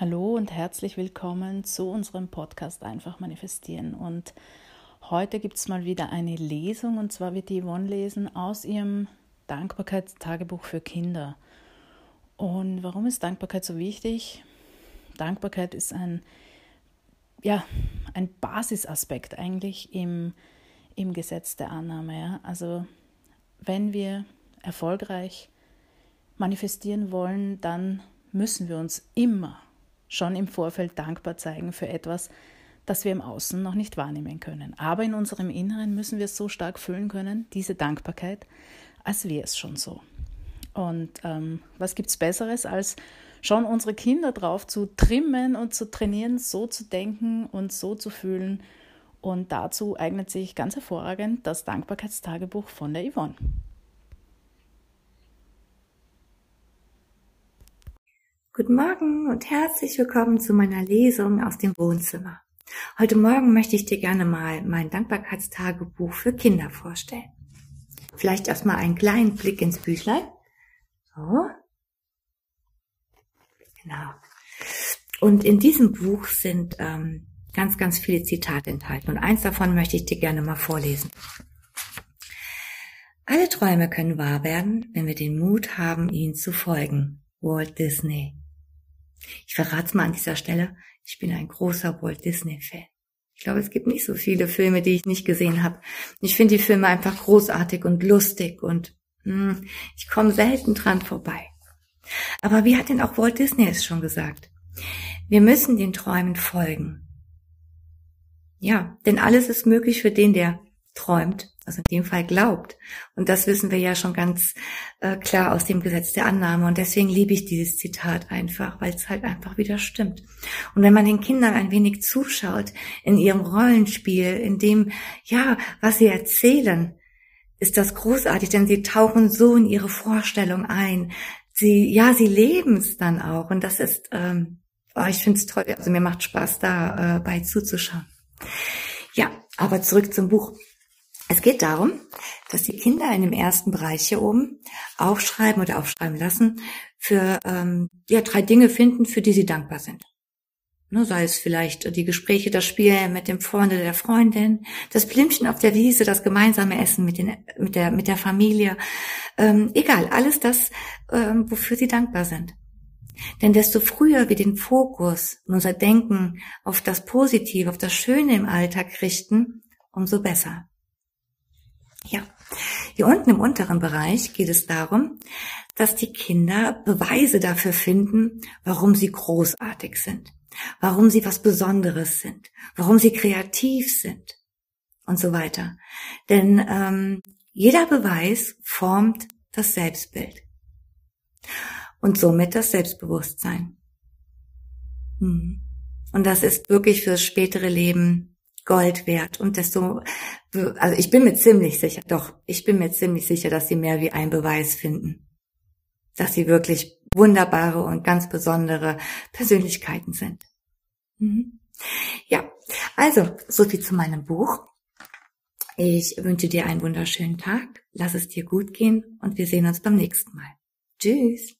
Hallo und herzlich willkommen zu unserem Podcast Einfach manifestieren. Und heute gibt es mal wieder eine Lesung und zwar wird die Yvonne lesen aus ihrem Dankbarkeitstagebuch für Kinder. Und warum ist Dankbarkeit so wichtig? Dankbarkeit ist ein, ja, ein Basisaspekt eigentlich im, im Gesetz der Annahme. Ja? Also wenn wir erfolgreich manifestieren wollen, dann müssen wir uns immer schon im Vorfeld dankbar zeigen für etwas, das wir im Außen noch nicht wahrnehmen können. Aber in unserem Inneren müssen wir es so stark fühlen können, diese Dankbarkeit, als wäre es schon so. Und ähm, was gibt es Besseres, als schon unsere Kinder drauf zu trimmen und zu trainieren, so zu denken und so zu fühlen. Und dazu eignet sich ganz hervorragend das Dankbarkeitstagebuch von der Yvonne. Guten Morgen und herzlich willkommen zu meiner Lesung aus dem Wohnzimmer. Heute Morgen möchte ich dir gerne mal mein Dankbarkeitstagebuch für Kinder vorstellen. Vielleicht erstmal einen kleinen Blick ins Büchlein. So. Genau. Und in diesem Buch sind ähm, ganz, ganz viele Zitate enthalten. Und eins davon möchte ich dir gerne mal vorlesen. Alle Träume können wahr werden, wenn wir den Mut haben, ihnen zu folgen. Walt Disney. Ich verrate mal an dieser Stelle, ich bin ein großer Walt Disney-Fan. Ich glaube, es gibt nicht so viele Filme, die ich nicht gesehen habe. Ich finde die Filme einfach großartig und lustig und mh, hm, ich komme selten dran vorbei. Aber wie hat denn auch Walt Disney es schon gesagt? Wir müssen den Träumen folgen. Ja, denn alles ist möglich für den, der träumt also in dem Fall glaubt. Und das wissen wir ja schon ganz äh, klar aus dem Gesetz der Annahme. Und deswegen liebe ich dieses Zitat einfach, weil es halt einfach wieder stimmt. Und wenn man den Kindern ein wenig zuschaut in ihrem Rollenspiel, in dem, ja, was sie erzählen, ist das großartig, denn sie tauchen so in ihre Vorstellung ein. Sie, ja, sie leben es dann auch. Und das ist, ähm, oh, ich finde es toll. Also mir macht Spaß, da äh, bei zuzuschauen. Ja, aber zurück zum Buch. Es geht darum, dass die Kinder in dem ersten Bereich hier oben aufschreiben oder aufschreiben lassen, für ähm, ja, drei Dinge finden, für die sie dankbar sind. Ne, sei es vielleicht die Gespräche, das Spiel mit dem Freund oder der Freundin, das Plimpchen auf der Wiese, das gemeinsame Essen mit, den, mit, der, mit der Familie. Ähm, egal, alles das, ähm, wofür sie dankbar sind. Denn desto früher wir den Fokus und unser Denken auf das Positive, auf das Schöne im Alltag richten, umso besser. Ja, hier unten im unteren Bereich geht es darum, dass die Kinder Beweise dafür finden, warum sie großartig sind, warum sie was Besonderes sind, warum sie kreativ sind und so weiter. Denn ähm, jeder Beweis formt das Selbstbild und somit das Selbstbewusstsein. Hm. Und das ist wirklich fürs spätere Leben Gold wert und desto, also ich bin mir ziemlich sicher, doch, ich bin mir ziemlich sicher, dass sie mehr wie ein Beweis finden. Dass sie wirklich wunderbare und ganz besondere Persönlichkeiten sind. Mhm. Ja, also, so viel zu meinem Buch. Ich wünsche dir einen wunderschönen Tag, lass es dir gut gehen und wir sehen uns beim nächsten Mal. Tschüss.